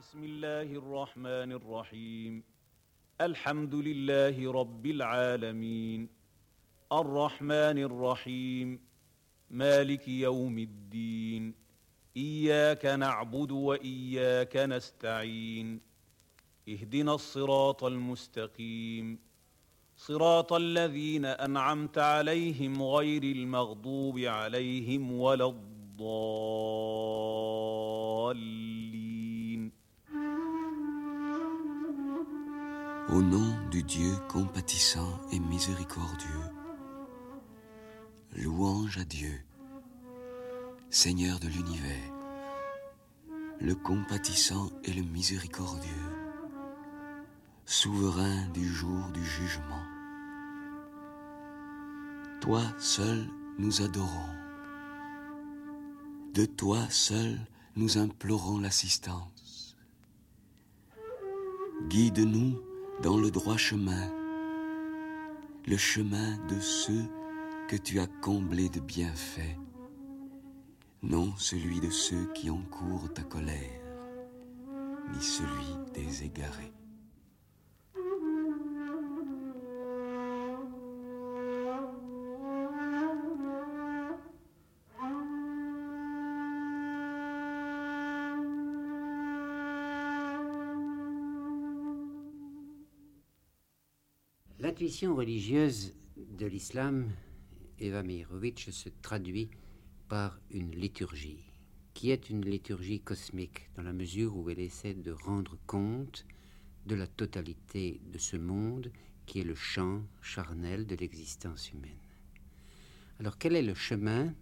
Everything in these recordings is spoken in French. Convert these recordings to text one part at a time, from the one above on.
بسم الله الرحمن الرحيم. الحمد لله رب العالمين. الرحمن الرحيم. مالك يوم الدين. إياك نعبد وإياك نستعين. اهدنا الصراط المستقيم. صراط الذين أنعمت عليهم غير المغضوب عليهم ولا الضالين. Au nom du Dieu compatissant et miséricordieux, louange à Dieu, Seigneur de l'univers, le compatissant et le miséricordieux, souverain du jour du jugement. Toi seul nous adorons. De toi seul nous implorons l'assistance. Guide-nous dans le droit chemin, le chemin de ceux que tu as comblés de bienfaits, non celui de ceux qui encourent ta colère, ni celui des égarés. Religieuse de l'islam, Eva Meirovitch, se traduit par une liturgie, qui est une liturgie cosmique, dans la mesure où elle essaie de rendre compte de la totalité de ce monde qui est le champ charnel de l'existence humaine. Alors quel est le chemin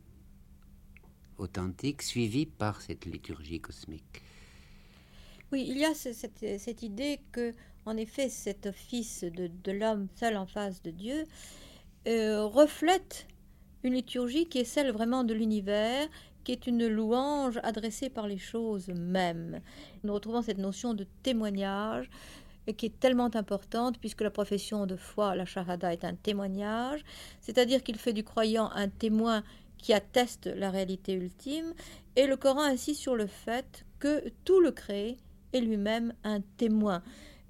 authentique suivi par cette liturgie cosmique? Oui, il y a ce- cette, cette idée que, en effet, cet office de, l'homme seul en face de Dieu euh, reflète une liturgie qui est celle vraiment de l'univers, qui est une louange adressée par les choses mêmes. Nous retrouvons cette notion de témoignage euh, qui est tellement importante puisque la profession de foi, la shahada, est un témoignage, c'est-à-dire qu'il fait du croyant un témoin qui atteste la réalité ultime, et le Coran insiste sur le fait que tout le créé est lui-même un témoin.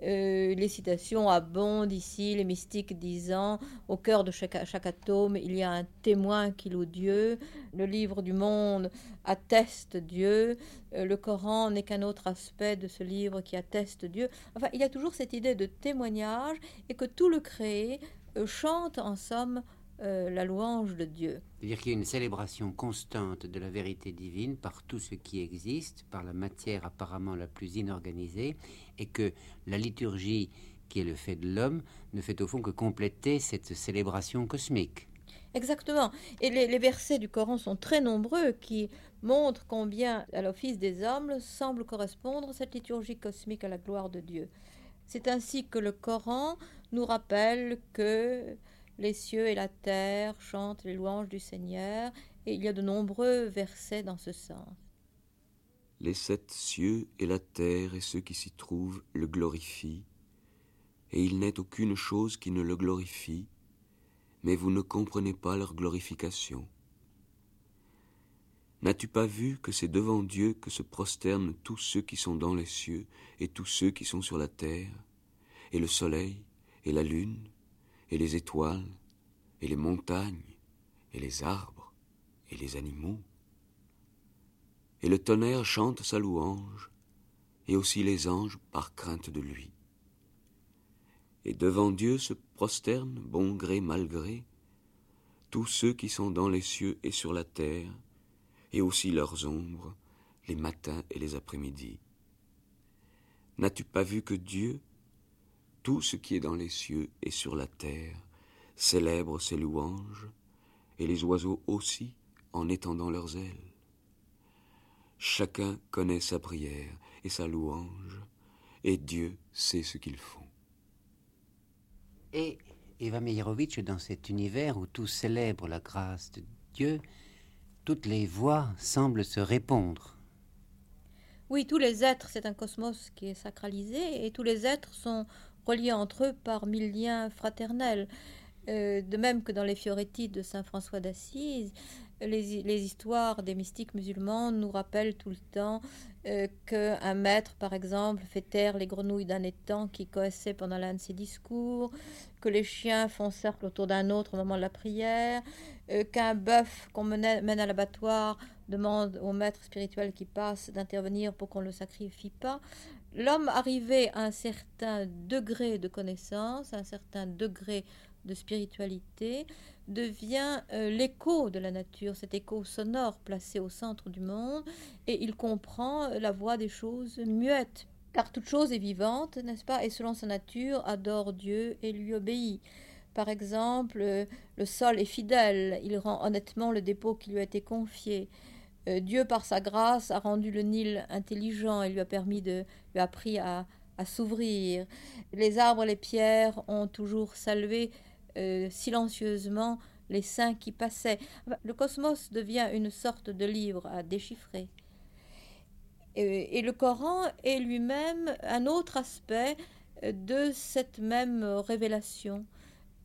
Euh, les citations abondent ici, les mystiques disant au cœur de chaque, atome, il y a un témoin qui loue Dieu. Le livre du monde atteste Dieu. Euh, le Coran n'est qu'un autre aspect de ce livre qui atteste Dieu. Enfin, il y a toujours cette idée de témoignage et que tout le créé euh, chante en somme euh, la louange de Dieu. C'est-à-dire qu'il y a une célébration constante de la vérité divine par tout ce qui existe, par la matière apparemment la plus inorganisée, et que la liturgie, qui est le fait de l'homme, ne fait au fond que compléter cette célébration cosmique. Exactement. Et les, les versets du Coran sont très nombreux qui montrent combien à l'office des hommes semble correspondre cette liturgie cosmique à la gloire de Dieu. C'est ainsi que le Coran nous rappelle que les cieux et la terre chantent les louanges du Seigneur, et il y a de nombreux versets dans ce sens. Les sept cieux et la terre et ceux qui s'y trouvent le glorifient, et il n'est aucune chose qui ne le glorifie, mais vous ne comprenez pas leur glorification. N'as-tu pas vu que c'est devant Dieu que se prosternent tous ceux qui sont dans les cieux et tous ceux qui sont sur la terre, et le soleil, et la lune, et les étoiles, et les montagnes, et les arbres, et les animaux et le tonnerre chante sa louange, et aussi les anges par crainte de lui. Et devant Dieu se prosternent, bon gré mal gré, tous ceux qui sont dans les cieux et sur la terre, et aussi leurs ombres, les matins et les après-midi. N'as-tu pas vu que Dieu, tout ce qui est dans les cieux et sur la terre, célèbre ses louanges, et les oiseaux aussi en étendant leurs ailes Chacun connaît sa prière et sa louange, et Dieu sait ce qu'ils font. Et Eva Meirovitch, dans cet univers où tout célèbre la grâce de Dieu, toutes les voix semblent se répondre. Oui, tous les êtres, c'est un cosmos qui est sacralisé, et tous les êtres sont reliés entre eux par mille liens fraternels. Euh, de même que dans les Fioretti de saint François d'Assise, les, histoires des mystiques musulmans nous rappellent tout le temps euh, qu'un maître, par exemple, fait taire les grenouilles d'un étang qui coessaient pendant l'un de ses discours, que les chiens font cercle autour d'un autre au moment de la prière, euh, qu'un bœuf qu'on mène à l'abattoir demande au maître spirituel qui passe d'intervenir pour qu'on ne le sacrifie pas. L'homme arrivé à un certain degré de connaissance, à un certain degré de spiritualité, devient euh, l'écho de la nature, cet écho sonore placé au centre du monde, et il comprend la voix des choses muettes. Car toute chose est vivante, n'est-ce pas, et selon sa nature adore Dieu et lui obéit. Par exemple, euh, le sol est fidèle, il rend honnêtement le dépôt qui lui a été confié. Euh, Dieu, par sa grâce, a rendu le Nil intelligent et lui a permis de, lui a à, s'ouvrir. Les arbres les pierres ont toujours salué euh, silencieusement les saints qui passaient. Le cosmos devient une sorte de livre à déchiffrer. Et, le Coran est lui-même un autre aspect de cette même révélation.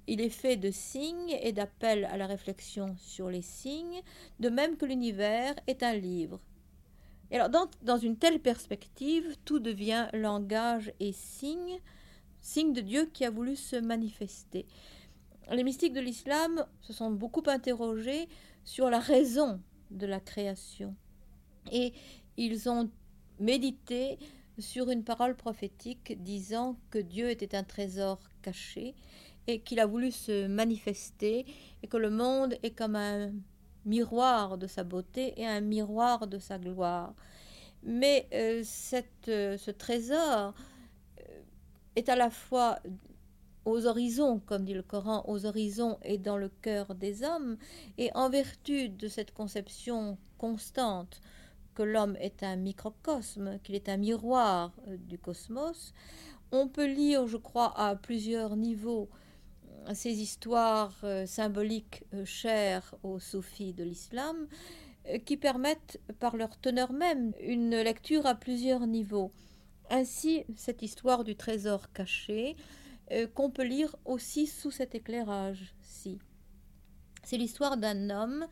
Il est fait de signes et d'appels à la réflexion sur les signes, de même que l'univers est un livre. Et alors, dans, dans, une telle perspective, tout devient langage et signe, signe de Dieu qui a voulu se manifester les mystiques de l'islam se sont beaucoup interrogés sur la raison de la création. Et ils ont médité sur une parole prophétique disant que Dieu était un trésor caché et qu'il a voulu se manifester et que le monde est comme un miroir de sa beauté et un miroir de sa gloire. Mais euh, euh, ce trésor euh, est à la fois aux horizons, comme dit le Coran, aux horizons et dans le cœur des hommes, et en vertu de cette conception constante que l'homme est un microcosme, qu'il est un miroir du cosmos, on peut lire, je crois, à plusieurs niveaux ces histoires euh, symboliques chères aux soufis de l'islam, qui permettent, par leur teneur même, une lecture à plusieurs niveaux. Ainsi, cette histoire du trésor caché, euh, qu'on peut lire aussi sous cet éclairage-ci. C'est l'histoire d'un homme,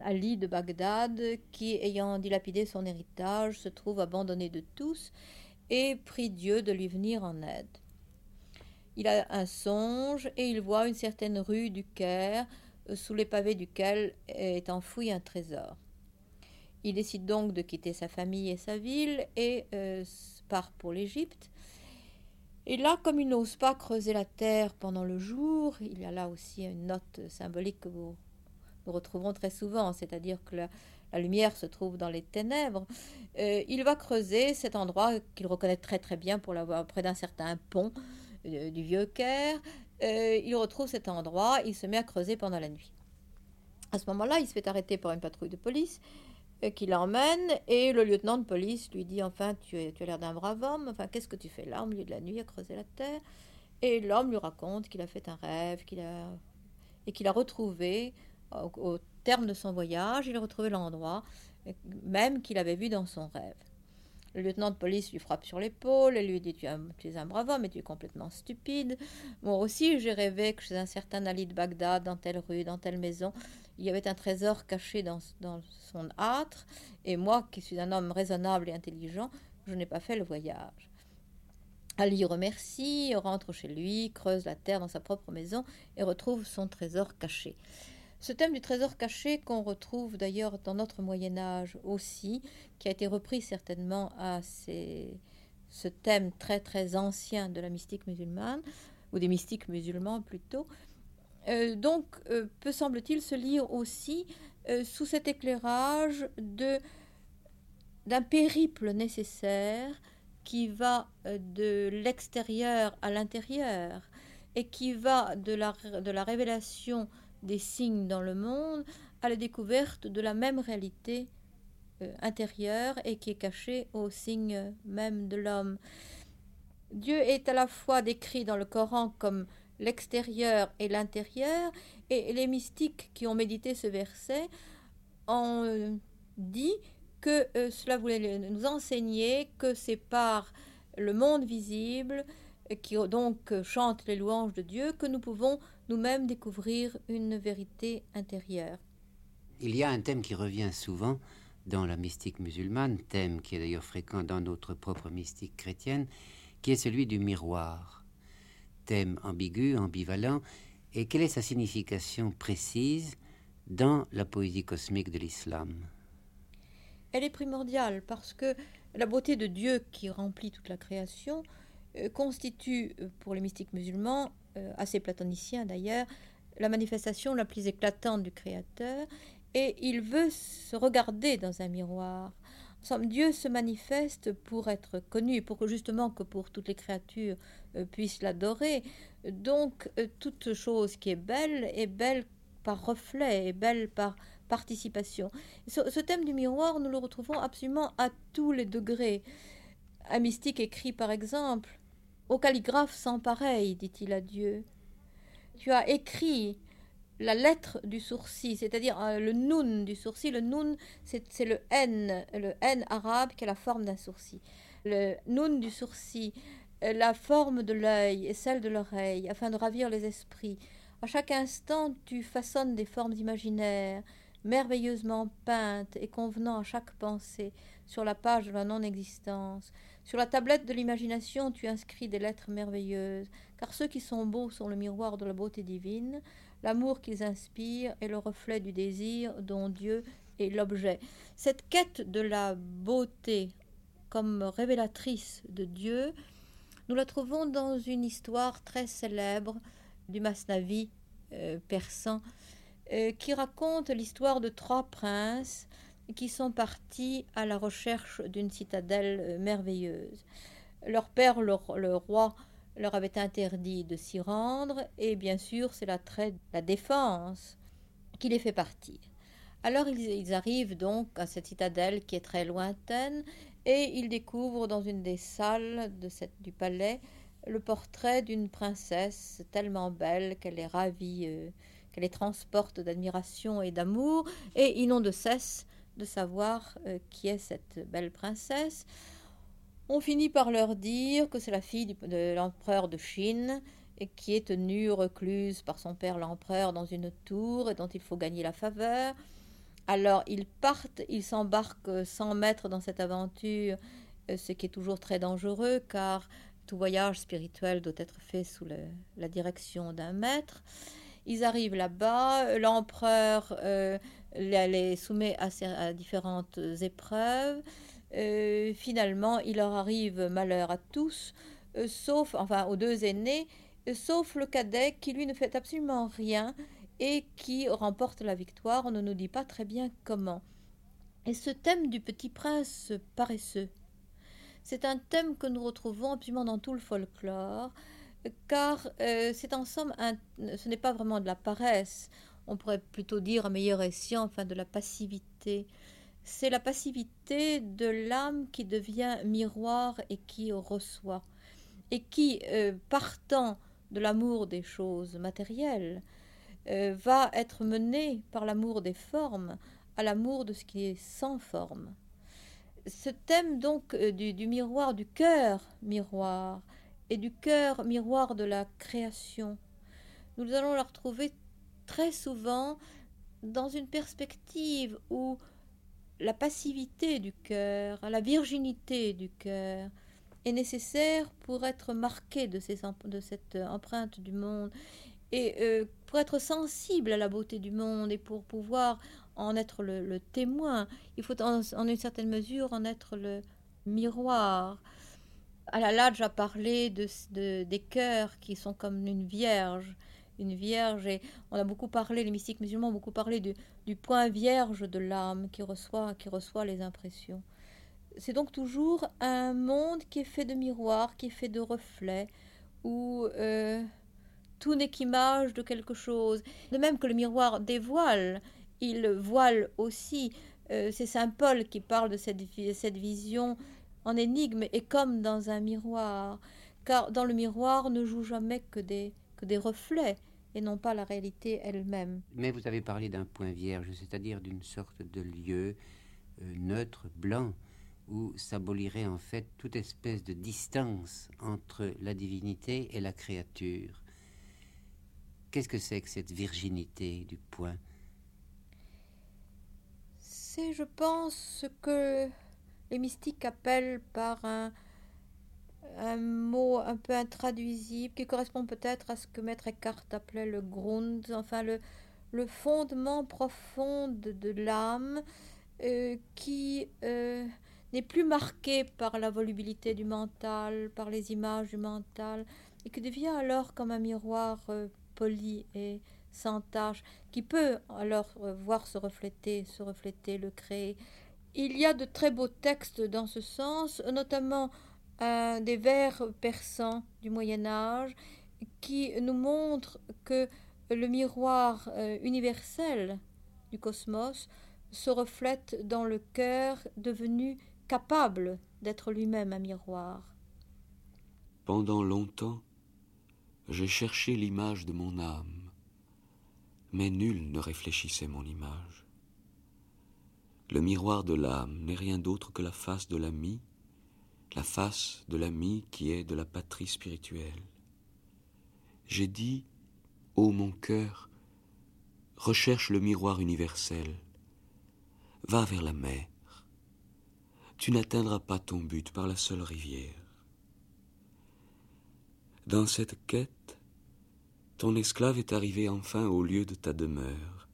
Ali de Bagdad, qui, ayant dilapidé son héritage, se trouve abandonné de tous et prie Dieu de lui venir en aide. Il a un songe et il voit une certaine rue du Caire, euh, sous les pavés duquel est enfoui un trésor. Il décide donc de quitter sa famille et sa ville et euh, part pour l'Égypte. Et là, comme il n'ose pas creuser la terre pendant le jour, il y a là aussi une note symbolique que nous retrouverons très souvent, c'est-à-dire que la, lumière se trouve dans les ténèbres. Euh, il va creuser cet endroit qu'il reconnaît très très bien pour l'avoir près d'un certain pont du vieux Caire. Euh, il retrouve cet endroit, il se met à creuser pendant la nuit. À ce moment-là, il se fait arrêter par une patrouille de police qui l'emmène et le lieutenant de police lui dit enfin tu, as l'air d'un brave homme, enfin qu'est-ce que tu fais là au milieu de la nuit à creuser la terre? Et l'homme lui raconte qu'il a fait un rêve qu'il a, et qu'il a retrouvé au, terme de son voyage, il a retrouvé l'endroit même qu'il avait vu dans son rêve. Le lieutenant de police lui frappe sur l'épaule et lui dit tu, es un brave homme, mais tu es complètement stupide. Moi aussi, j'ai rêvé que chez un certain Ali de Bagdad, dans telle rue, dans telle maison, il y avait un trésor caché dans, son âtre, et moi, qui suis un homme raisonnable et intelligent, je n'ai pas fait le voyage. Ali remercie, rentre chez lui, creuse la terre dans sa propre maison et retrouve son trésor caché. Ce thème du trésor caché qu'on retrouve d'ailleurs dans notre Moyen Âge aussi, qui a été repris certainement à ce thème très très ancien de la mystique musulmane, ou des mystiques musulmans plutôt, euh, donc, euh, peut semble-t-il se lire aussi euh, sous cet éclairage d'un périple nécessaire qui va de l'extérieur à l'intérieur et qui va de la révélation des signes dans le monde à la découverte de la même réalité intérieure et qui est cachée aux signes même de l'homme. Dieu est à la fois décrit dans le Coran comme l'extérieur et l'intérieur. Et les mystiques qui ont médité ce verset ont euh, dit que euh, cela voulait nous enseigner que c'est par le monde visible, qui donc chante les louanges de Dieu, que nous pouvons nous-mêmes découvrir une vérité intérieure. Il y a un thème qui revient souvent dans la mystique musulmane, thème qui est d'ailleurs fréquent dans notre propre mystique chrétienne, qui est celui du miroir. Thème ambigu, ambivalent, et quelle est sa signification précise dans la poésie cosmique de l'islam? Elle est primordiale parce que la beauté de Dieu qui remplit toute la création euh, constitue euh, pour les mystiques musulmans, euh, assez platoniciens d'ailleurs, la manifestation la plus éclatante du Créateur et il veut se regarder dans un miroir. Dieu se manifeste pour être connu, pour que justement que pour toutes les créatures puissent l'adorer. Donc toute chose qui est belle est belle par reflet, est belle par participation. Ce, thème du miroir, nous le retrouvons absolument à tous les degrés. Un mystique écrit par exemple Au calligraphe sans pareil, dit-il à Dieu. Tu as écrit la lettre du sourcil, c'est-à-dire euh, le noun du sourcil. Le noun, c'est le N, le N arabe qui a la forme d'un sourcil. Le noun du sourcil, la forme de l'œil et celle de l'oreille, afin de ravir les esprits. À chaque instant, tu façonnes des formes imaginaires, merveilleusement peintes et convenant à chaque pensée, sur la page de la non-existence. Sur la tablette de l'imagination, tu inscris des lettres merveilleuses, car ceux qui sont beaux sont le miroir de la beauté divine, l'amour qu'ils inspirent est le reflet du désir dont Dieu est l'objet. Cette quête de la beauté comme révélatrice de Dieu, nous la trouvons dans une histoire très célèbre du Masnavi euh, persan, euh, qui raconte l'histoire de trois princes qui sont partis à la recherche d'une citadelle euh, merveilleuse. Leur père, le, roi, leur avait interdit de s'y rendre, et bien sûr, c'est la, la défense qui les fait partir. Alors ils, arrivent donc à cette citadelle qui est très lointaine, et ils découvrent dans une des salles de cette, du palais le portrait d'une princesse tellement belle qu'elle est ravie, euh, qu'elle les transporte d'admiration et d'amour, et ils n'ont de cesse de savoir euh, qui est cette belle princesse. On finit par leur dire que c'est la fille de l'empereur de Chine, et qui est tenue recluse par son père l'empereur dans une tour et dont il faut gagner la faveur. Alors ils partent, ils s'embarquent sans maître dans cette aventure, euh, ce qui est toujours très dangereux car tout voyage spirituel doit être fait sous la direction d'un maître. Ils arrivent là-bas, l'empereur euh, les, soumet à, différentes épreuves. Euh, finalement, il leur arrive malheur à tous, euh, sauf, enfin, aux deux aînés, sauf le cadet qui lui ne fait absolument rien et qui remporte la victoire. On ne nous dit pas très bien comment. Et ce thème du petit prince paresseux, c'est un thème que nous retrouvons absolument dans tout le folklore, car euh, c'est en somme, ce n'est pas vraiment de la paresse, on pourrait plutôt dire un meilleur escient, enfin de la passivité. C'est la passivité de l'âme qui devient miroir et qui reçoit, et qui, euh, partant de l'amour des choses matérielles, euh, va être menée par l'amour des formes à l'amour de ce qui est sans forme ce thème donc euh, du, miroir, du cœur miroir et du cœur miroir de la création, nous allons le retrouver très souvent dans une perspective où la passivité du cœur, la virginité du cœur est nécessaire pour être marqué de, de cette empreinte du monde et euh, pour être sensible à la beauté du monde et pour pouvoir en être le, témoin, il faut en, une certaine mesure en être le miroir. Al-Haladj a parlé de, des cœurs qui sont comme une vierge, une vierge, et on a beaucoup parlé, les mystiques musulmans ont beaucoup parlé du, point vierge de l'âme qui reçoit, qui reçoit les impressions. C'est donc toujours un monde qui est fait de miroirs, qui est fait de reflets, où euh, tout n'est qu'image de quelque chose. De même que le miroir dévoile, il voile aussi. Euh, c'est Saint Paul qui parle de cette, cette vision en énigme et comme dans un miroir, car dans le miroir ne joue jamais que des, que des reflets et non pas la réalité elle-même. Mais vous avez parlé d'un point vierge, c'est-à-dire d'une sorte de lieu euh, neutre, blanc, où s'abolirait en fait toute espèce de distance entre la divinité et la créature. Qu'est-ce que c'est que cette virginité du point? C'est, je pense, ce que les mystiques appellent par un, un mot un peu intraduisible qui correspond peut-être à ce que Maître Eckhart appelait le Grund, enfin le, le fondement profond de, l'âme euh, qui euh, n'est plus marqué par la volubilité du mental, par les images du mental, et qui devient alors comme un miroir euh, poli et sans tache, qui peut alors voir se refléter, se refléter, le créer. Il y a de très beaux textes dans ce sens, notamment des vers persans du Moyen Âge qui nous montrent que le miroir euh, universel du cosmos se reflète dans le cœur devenu capable d'être lui-même un miroir. Pendant longtemps, j'ai cherché l'image de mon âme, mais nul ne réfléchissait mon image. Le miroir de l'âme n'est rien d'autre que la face de l'ami, la face de l'ami qui est de la patrie spirituelle. J'ai dit Ô mon cœur, recherche le miroir universel, va vers la mer, tu n'atteindras pas ton but par la seule rivière. Dans cette quête, ton esclave est arrivé enfin au lieu de ta demeure,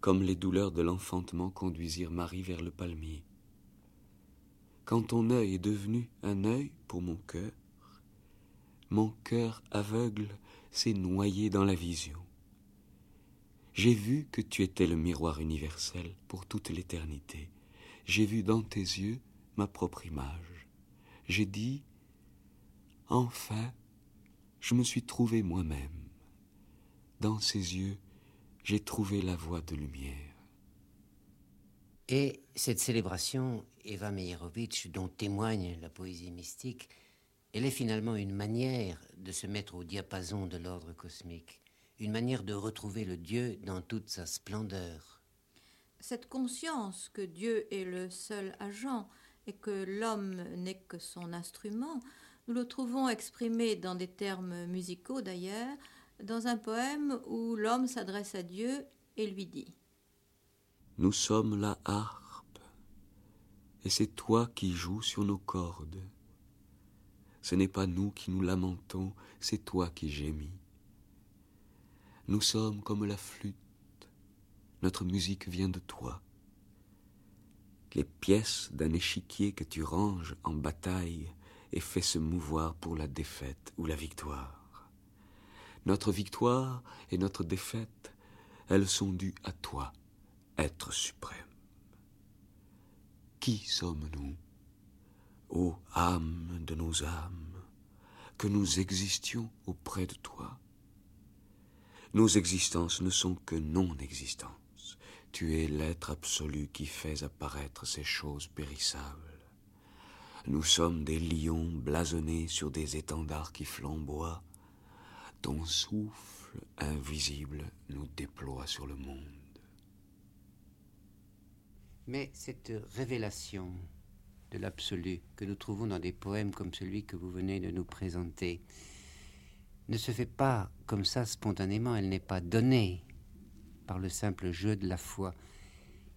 comme les douleurs de l'enfantement conduisirent Marie vers le palmier. Quand ton œil est devenu un œil pour mon cœur, mon cœur aveugle s'est noyé dans la vision. J'ai vu que tu étais le miroir universel pour toute l'éternité. J'ai vu dans tes yeux ma propre image. J'ai dit, enfin, je me suis trouvé moi-même. Dans ses yeux, j'ai trouvé la voie de lumière. Et cette célébration, Eva Meyerovitch, dont témoigne la poésie mystique, elle est finalement une manière de se mettre au diapason de l'ordre cosmique, une manière de retrouver le Dieu dans toute sa splendeur. Cette conscience que Dieu est le seul agent et que l'homme n'est que son instrument, nous le trouvons exprimé dans des termes musicaux d'ailleurs, dans un poème où l'homme s'adresse à Dieu et lui dit Nous sommes la harpe, et c'est toi qui joues sur nos cordes. Ce n'est pas nous qui nous lamentons, c'est toi qui gémis. Nous sommes comme la flûte, notre musique vient de toi. Les pièces d'un échiquier que tu ranges en bataille et fais se mouvoir pour la défaite ou la victoire. Notre victoire et notre défaite, elles sont dues à toi, être suprême. Qui sommes-nous ô âme de nos âmes, que nous existions auprès de toi? Nos existences ne sont que non-existence. Tu es l'être absolu qui fais apparaître ces choses périssables. Nous sommes des lions blasonnés sur des étendards qui flamboient. Ton souffle invisible nous déploie sur le monde. Mais cette révélation de l'absolu que nous trouvons dans des poèmes comme celui que vous venez de nous présenter ne se fait pas comme ça spontanément, elle n'est pas donnée par le simple jeu de la foi.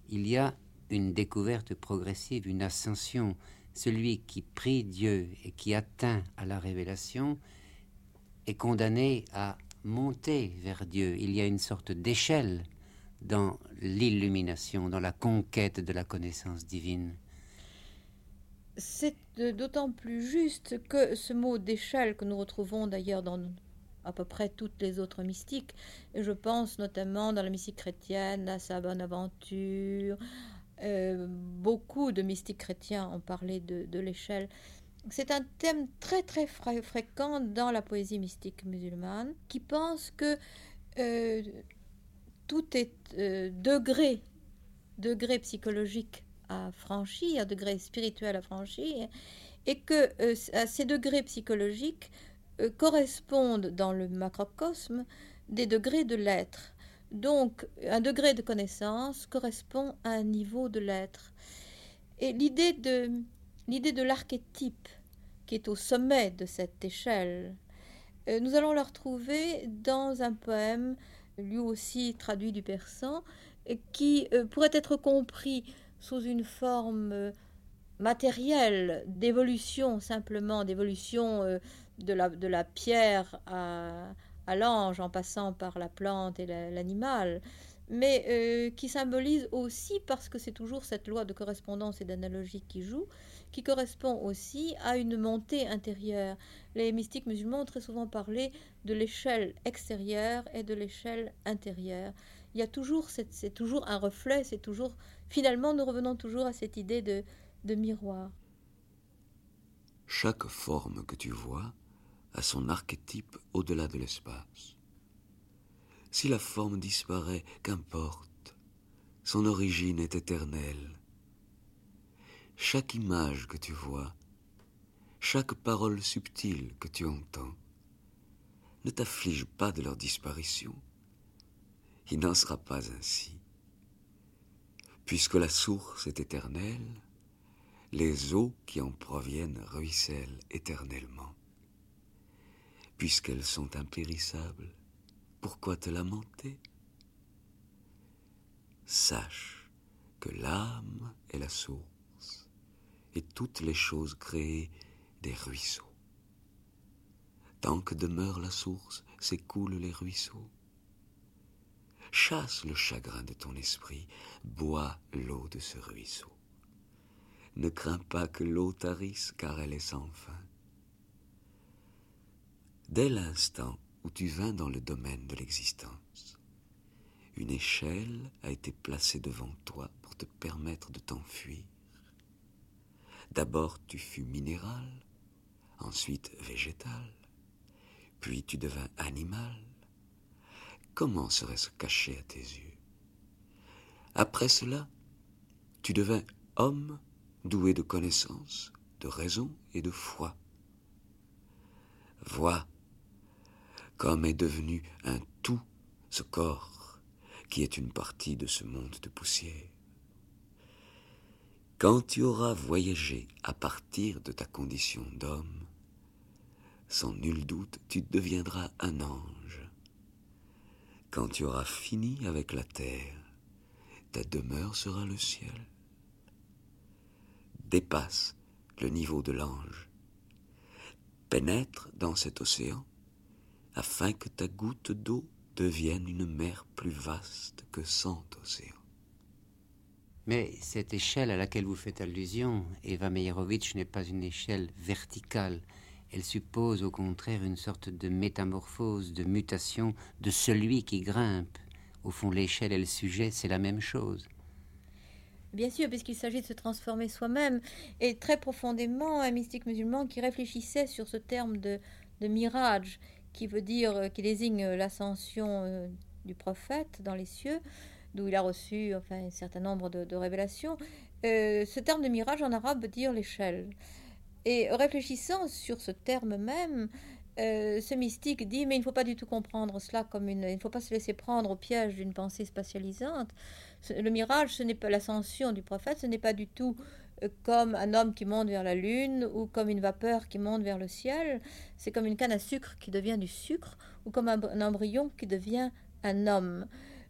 Il y a une découverte progressive, une ascension. Celui qui prie Dieu et qui atteint à la révélation est condamné à monter vers Dieu. Il y a une sorte d'échelle dans l'illumination, dans la conquête de la connaissance divine c'est d'autant plus juste que ce mot d'échelle que nous retrouvons d'ailleurs dans à peu près toutes les autres mystiques, et je pense notamment dans la mystique chrétienne à sa bonne aventure, euh, beaucoup de mystiques chrétiens ont parlé de, l'échelle. C'est un thème très très fréquent dans la poésie mystique musulmane qui pense que euh, tout est euh, degré, degré psychologique à franchir, degré spirituel à franchir, et que euh, ces degrés psychologiques euh, correspondent dans le macrocosme des degrés de l'être. Donc, un degré de connaissance correspond à un niveau de l'être. Et l'idée de, l'idée de l'archétype qui est au sommet de cette échelle, nous allons la retrouver dans un poème, lui aussi traduit du persan, qui pourrait être compris sous une forme euh, matérielle d'évolution simplement, d'évolution euh, de, la, de la pierre à, à l'ange en passant par la plante et l'animal, mais euh, qui symbolise aussi, parce que c'est toujours cette loi de correspondance et d'analogie qui joue, qui correspond aussi à une montée intérieure. Les mystiques musulmans ont très souvent parlé de l'échelle extérieure et de l'échelle intérieure. Il y a toujours, c'est toujours un reflet, c'est toujours, finalement, nous revenons toujours à cette idée de, de miroir. Chaque forme que tu vois a son archétype au-delà de l'espace. Si la forme disparaît, qu'importe, son origine est éternelle. Chaque image que tu vois, chaque parole subtile que tu entends, ne t'afflige pas de leur disparition. Il n'en sera pas ainsi. Puisque la source est éternelle, les eaux qui en proviennent ruissellent éternellement. Puisqu'elles sont impérissables, pourquoi te lamenter? Sache que l'âme est la source et toutes les choses créées des ruisseaux. Tant que demeure la source, s'écoulent les ruisseaux. Chasse le chagrin de ton esprit, bois l'eau de ce ruisseau. Ne crains pas que l'eau tarisse, car elle est sans fin. Dès l'instant où tu vins dans le domaine de l'existence, une échelle a été placée devant toi pour te permettre de t'enfuir. D'abord tu fus minéral, ensuite végétal, puis tu devins animal. Comment serait-ce caché à tes yeux? Après cela, tu devins homme doué de connaissance, de raison et de foi. Vois comme est devenu un tout ce corps qui est une partie de ce monde de poussière. Quand tu auras voyagé à partir de ta condition d'homme, sans nul doute tu deviendras un ange. Quand tu auras fini avec la terre, ta demeure sera le ciel dépasse le niveau de l'ange. Pénètre dans cet océan afin que ta goutte d'eau devienne une mer plus vaste que cent océans. Mais cette échelle à laquelle vous faites allusion, Eva Meyerovitch, n'est pas une échelle verticale. Elle suppose au contraire une sorte de métamorphose, de mutation de celui qui grimpe. Au fond, l'échelle et le sujet, c'est la même chose. Bien sûr, puisqu'il s'agit de se transformer soi-même, et très profondément un mystique musulman qui réfléchissait sur ce terme de, de mirage, qui veut dire, euh, qui désigne l'ascension euh, du prophète dans les cieux, d'où il a reçu enfin, un certain nombre de, révélations. Euh, ce terme de mirage en arabe veut dire l'échelle. Et réfléchissant sur ce terme même, ce mystique dit, mais il ne faut pas du tout comprendre cela comme une... Il ne faut pas se laisser prendre au piège d'une pensée spatialisante. Le mirage, ce n'est pas l'ascension du prophète, ce n'est pas du tout euh, comme un homme qui monte vers la lune ou comme une vapeur qui monte vers le ciel. C'est comme une canne à sucre qui devient du sucre ou comme un, embryon qui devient un homme.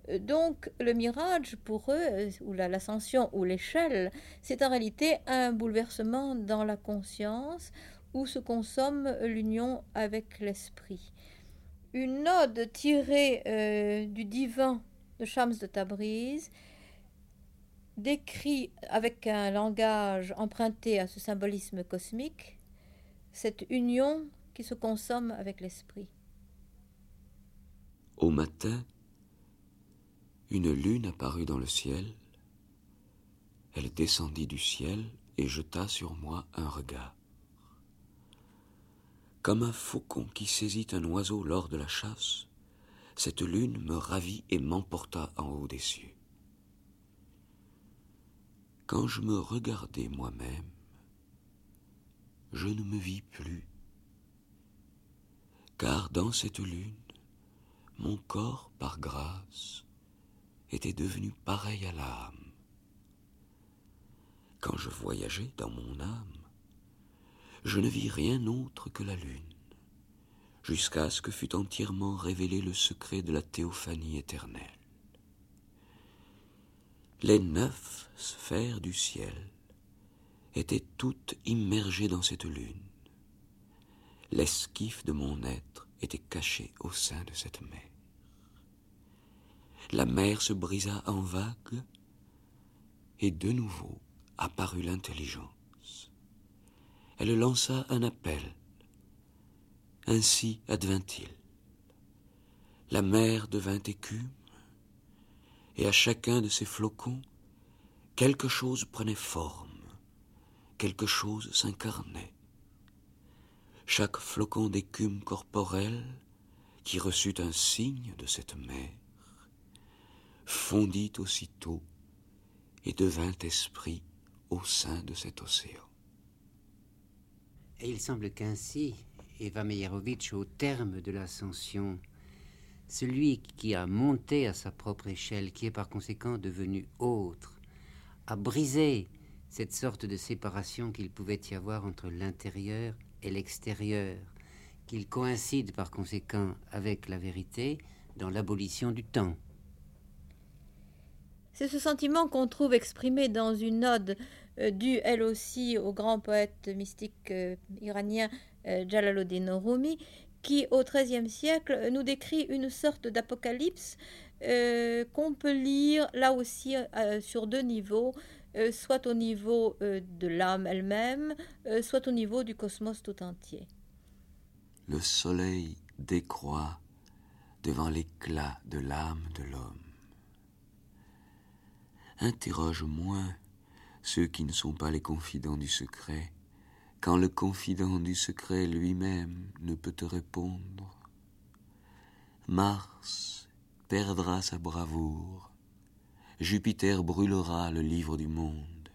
Euh, donc le mirage pour eux, euh, ou l'ascension ou l'échelle, c'est en réalité un bouleversement dans la conscience où se consomme l'union avec l'esprit. Une ode tirée du divin de Shams de Tabriz décrit avec un langage emprunté à ce symbolisme cosmique cette union qui se consomme avec l'esprit. Au matin, une lune apparut dans le ciel. Elle descendit du ciel et jeta sur moi un regard. Comme un faucon qui saisit un oiseau lors de la chasse, cette lune me ravit et m'emporta en haut des cieux. Quand je me regardai moi-même, je ne me vis plus, car dans cette lune, mon corps, par grâce, était devenu pareil à l'âme. Quand je voyageais dans mon âme, je ne vis rien autre que la lune jusqu'à ce que fût entièrement révélé le secret de la théophanie éternelle. Les neuf sphères du ciel étaient toutes immergées dans cette lune. L'esquif de mon être était caché au sein de cette mer. La mer se brisa en vagues et de nouveau apparut l'intelligence. Elle lança un appel. Ainsi advint-il. La mer devint écume, et à chacun de ces flocons, quelque chose prenait forme, quelque chose s'incarnait. Chaque flocon d'écume corporelle, qui reçut un signe de cette mer, fondit aussitôt et devint esprit au sein de cet océan. Et il semble qu'ainsi, Eva Meyerovitch, au terme de l'ascension, celui qui a monté à sa propre échelle, qui est par conséquent devenu autre, a brisé cette sorte de séparation qu'il pouvait y avoir entre l'intérieur et l'extérieur, qu'il coïncide par conséquent avec la vérité dans l'abolition du temps. C'est ce sentiment qu'on trouve exprimé dans une ode euh, due elle aussi au grand poète mystique euh, iranien euh, Jalaluddin Rumi, qui au XIIIe siècle nous décrit une sorte d'apocalypse qu'on peut lire là aussi sur deux niveaux, soit au niveau de l'âme elle-même, soit au niveau du cosmos tout entier. Le soleil décroît devant l'éclat de l'âme de l'homme interroge moins ceux qui ne sont pas les confidents du secret, quand le confident du secret lui-même ne peut te répondre. Mars perdra sa bravoure, Jupiter brûlera le livre du monde,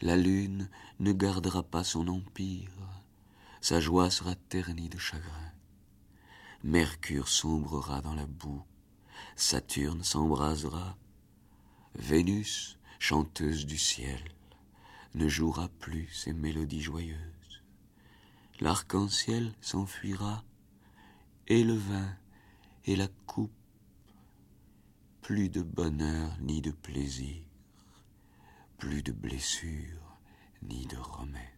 la lune ne gardera pas son empire, sa joie sera ternie de chagrin, Mercure sombrera dans la boue, Saturne s'embrasera, Vénus, chanteuse du ciel, ne jouera plus ses mélodies joyeuses. L'arc-en-ciel s'enfuira, et le vin et la coupe, plus de bonheur ni de plaisir, plus de blessures ni de remède.